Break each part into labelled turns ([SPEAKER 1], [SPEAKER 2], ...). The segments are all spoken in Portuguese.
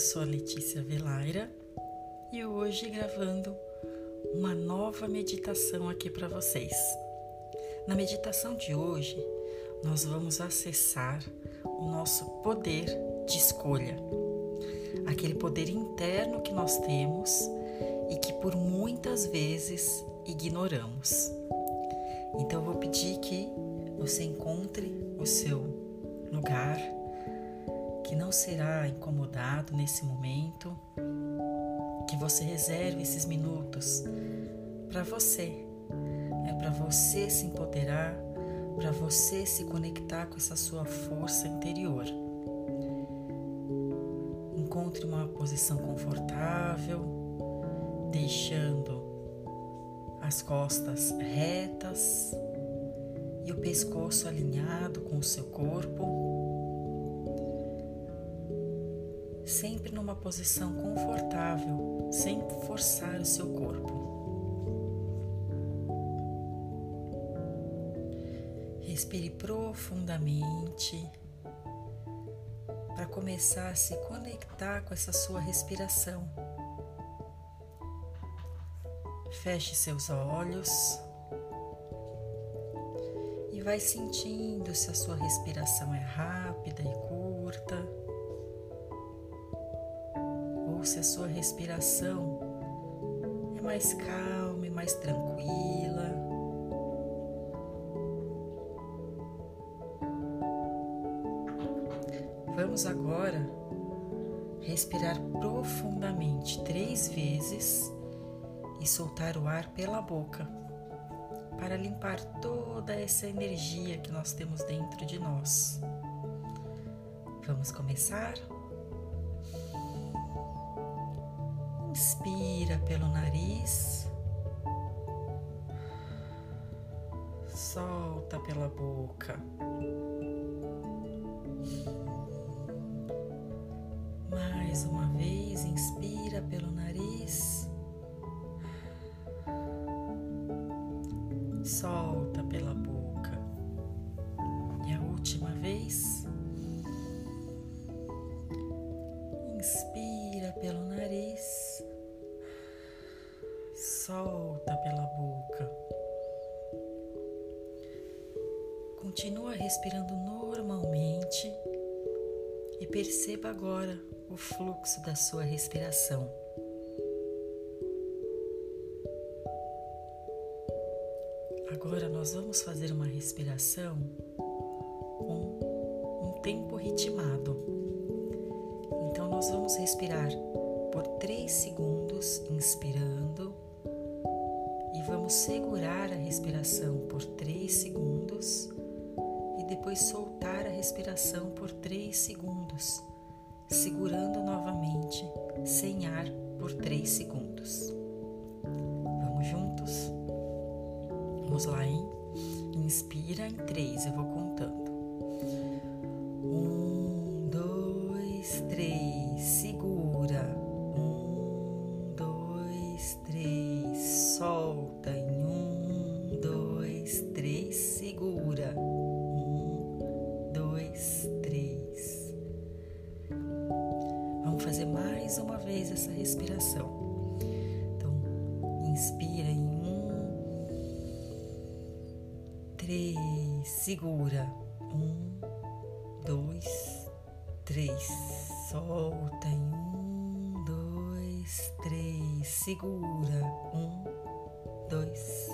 [SPEAKER 1] sou a Letícia Velaira e hoje gravando uma nova meditação aqui para vocês. Na meditação de hoje, nós vamos acessar o nosso poder de escolha, aquele poder interno que nós temos e que por muitas vezes ignoramos. Então, eu vou pedir que você encontre o seu lugar que não será incomodado nesse momento, que você reserve esses minutos para você, é para você se empoderar, para você se conectar com essa sua força interior. Encontre uma posição confortável, deixando as costas retas e o pescoço alinhado com o seu corpo. Sempre numa posição confortável, sem forçar o seu corpo. Respire profundamente para começar a se conectar com essa sua respiração. Feche seus olhos e vai sentindo se a sua respiração é rápida e curta se a sua respiração é mais calma e mais tranquila. Vamos agora respirar profundamente três vezes e soltar o ar pela boca para limpar toda essa energia que nós temos dentro de nós. Vamos começar? Inspira pelo nariz, solta pela boca. Mais uma vez, inspira pelo nariz, solta pela boca. Continua respirando normalmente e perceba agora o fluxo da sua respiração. Agora nós vamos fazer uma respiração com um tempo ritmado. Então nós vamos respirar por 3 segundos, inspirando vamos segurar a respiração por 3 segundos e depois soltar a respiração por 3 segundos, segurando novamente, sem ar, por 3 segundos. Vamos juntos? Vamos lá, hein? Inspira em 3, eu vou contando. Segura. Um, dois, três. Solta em um, dois, três. Segura. Um, dois,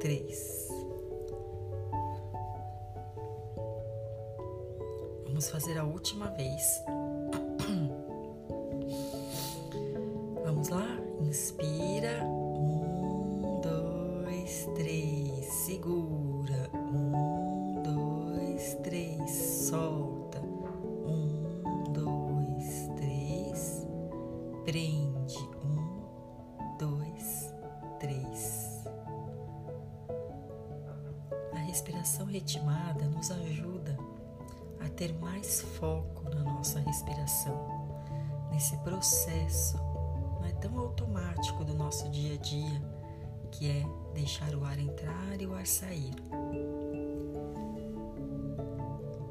[SPEAKER 1] três. Vamos fazer a última vez. Foco na nossa respiração, nesse processo tão automático do nosso dia a dia, que é deixar o ar entrar e o ar sair.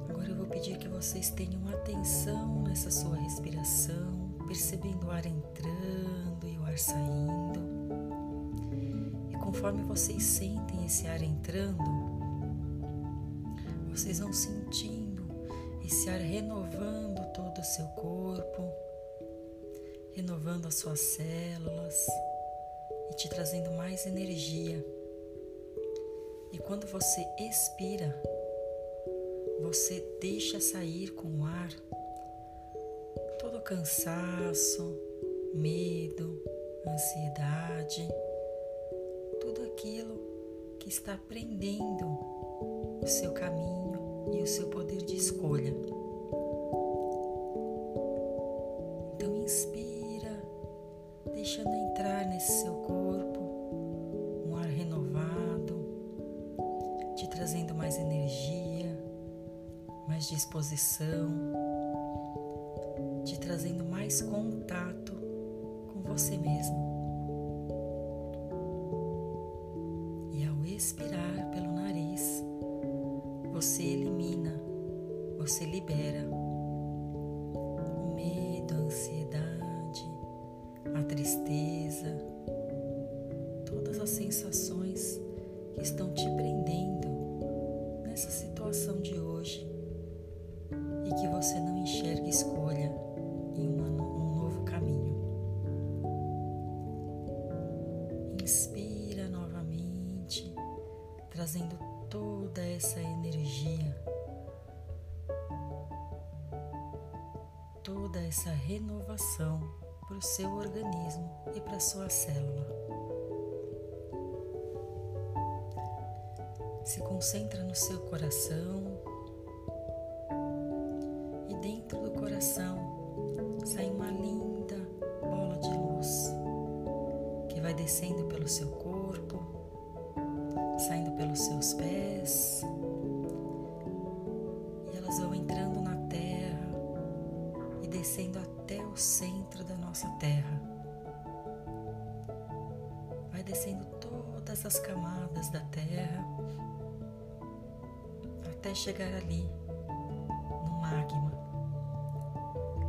[SPEAKER 1] Agora eu vou pedir que vocês tenham atenção nessa sua respiração, percebendo o ar entrando e o ar saindo. E conforme vocês sentem esse ar entrando, vocês vão sentindo esse ar renovando todo o seu corpo, renovando as suas células e te trazendo mais energia. E quando você expira, você deixa sair com o ar todo o cansaço, medo, ansiedade, tudo aquilo que está prendendo o seu caminho e o seu poder de escolha. Então inspira, deixando entrar nesse seu corpo um ar renovado, te trazendo mais energia, mais disposição, te trazendo mais contato com você mesmo. Todas as sensações que estão te prendendo nessa situação de hoje e que você não enxerga escolha em uma, um novo caminho. Inspira novamente, trazendo toda essa energia, toda essa renovação para o seu organismo e para a sua célula. Se concentra no seu coração. E dentro do coração sai uma linda bola de luz que vai descendo pelo seu corpo, saindo pelos seus pés. E elas vão entrando na terra e descendo até o centro todas as camadas da terra até chegar ali no magma,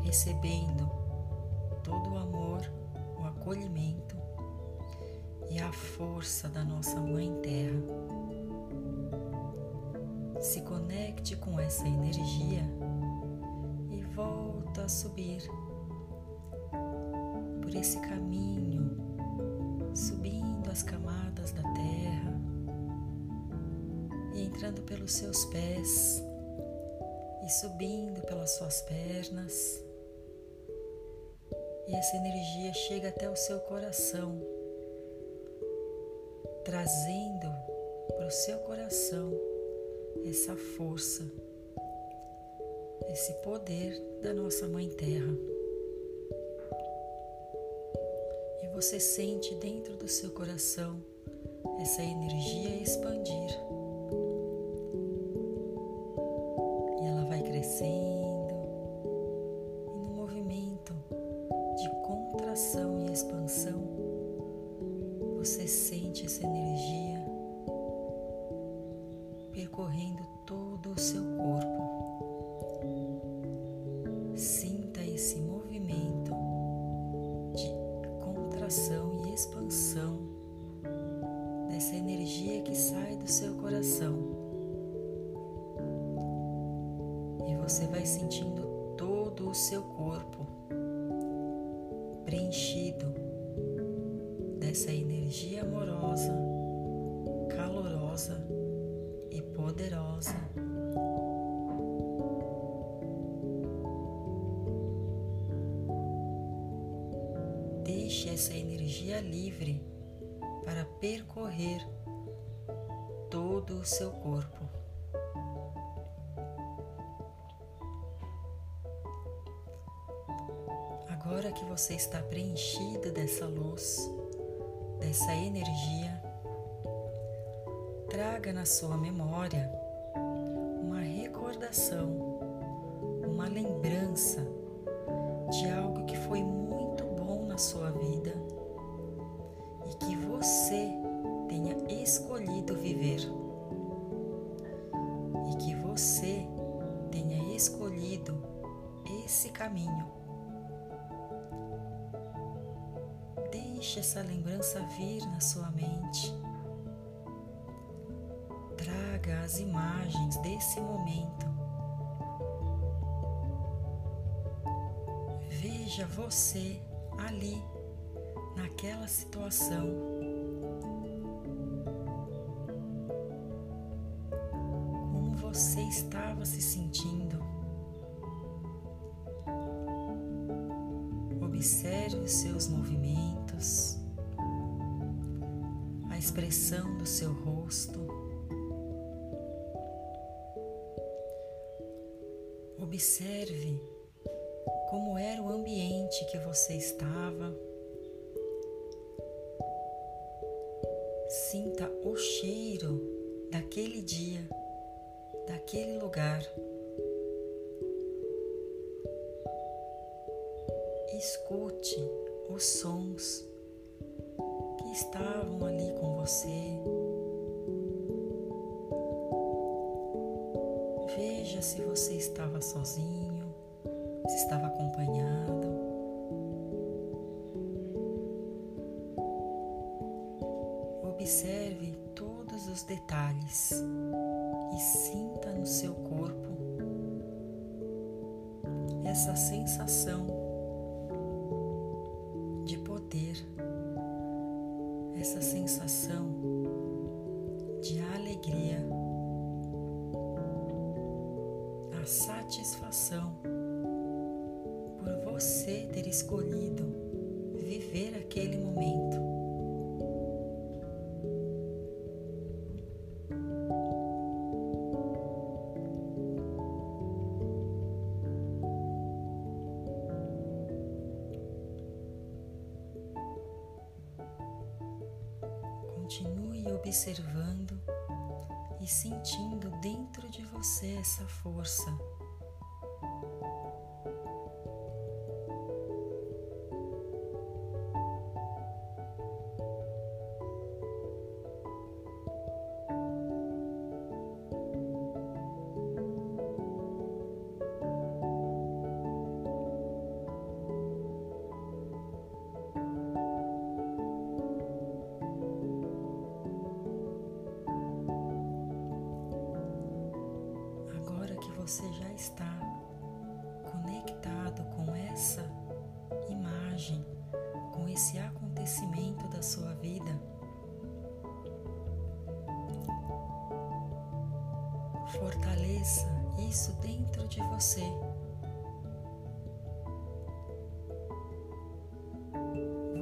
[SPEAKER 1] recebendo todo o amor, o acolhimento e a força da nossa Mãe Terra. Se conecte com essa energia e volta a subir por esse caminho, subindo as camadas da terra e entrando pelos seus pés e subindo pelas suas pernas. E essa energia chega até o seu coração, trazendo para o seu coração essa força, esse poder da nossa Mãe Terra. Você sente dentro do seu coração essa energia expandir. E ela vai crescendo, e no movimento de contração e expansão, você sente essa energia percorrendo todo o seu seu corpo preenchido dessa energia amorosa, calorosa e poderosa. Deixe essa energia livre para percorrer todo o seu corpo. Você está preenchida dessa luz, dessa energia, traga na sua memória uma recordação, uma lembrança de algo que foi muito bom na sua vida e que você tenha escolhido viver. E que você tenha escolhido esse caminho. Deixe essa lembrança vir na sua mente. Traga as imagens desse momento. Veja você ali, naquela situação. Observe como era o ambiente que você estava. Sinta o cheiro daquele dia, daquele lugar. Escute os sons que estavam ali com você. Veja se você estava sozinho, se estava acompanhado. Observe todos os detalhes e sinta no seu corpo essa sensação essa sensação satisfação por você ter escolhido viver aquele momento. Força esse acontecimento da sua vida, fortaleça isso dentro de você.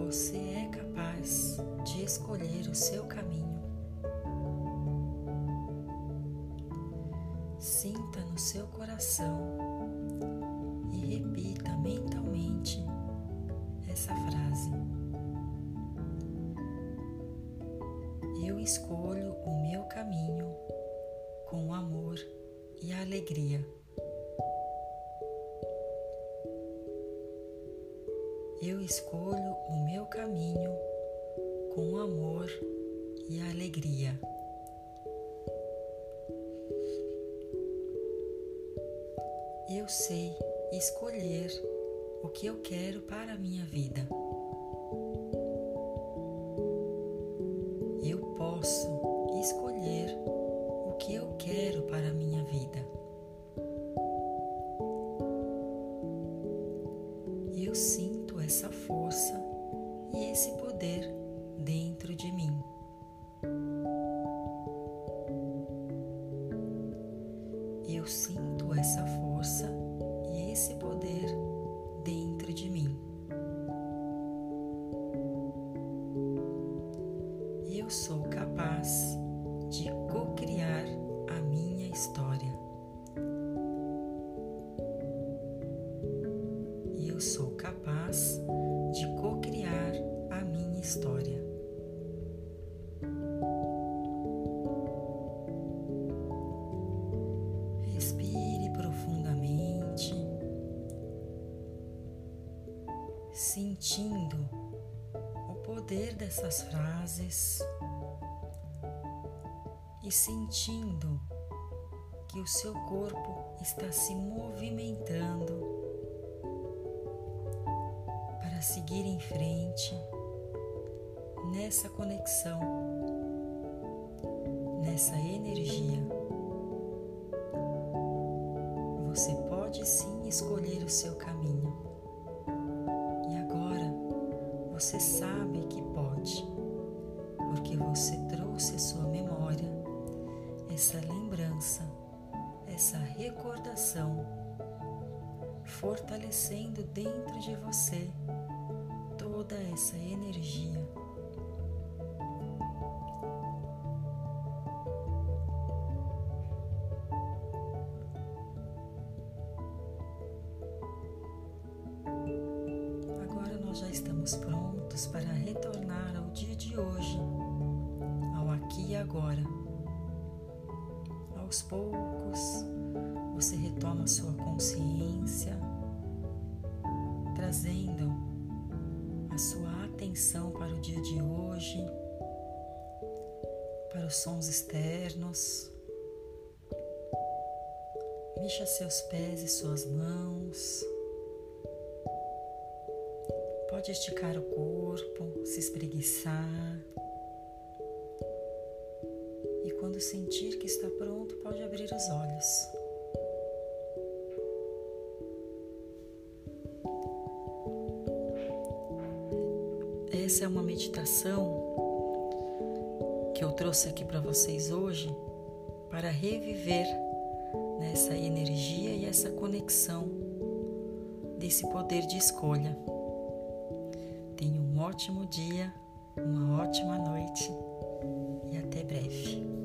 [SPEAKER 1] Você é capaz de escolher o seu caminho. Sinta no seu coração Eu escolho o meu caminho com amor e alegria. Eu escolho o meu caminho com amor e alegria. eu sei escolher o que eu quero para a minha vida. Sentindo o poder dessas frases e sentindo que o seu corpo está se movimentando para seguir em frente, nessa conexão, nessa energia. Você pode sim escolher o seu caminho. Você sabe que pode, porque você trouxe a sua memória essa lembrança, essa recordação, fortalecendo dentro de você toda essa energia. Trazendo a sua atenção para o dia de hoje, para os sons externos. Mexa seus pés e suas mãos. Pode esticar o corpo, se espreguiçar. E quando sentir que está pronto, pode abrir os olhos. Essa é uma meditação que eu trouxe aqui para vocês hoje para reviver nessa energia e essa conexão desse poder de escolha. Tenha um ótimo dia, uma ótima noite e até breve.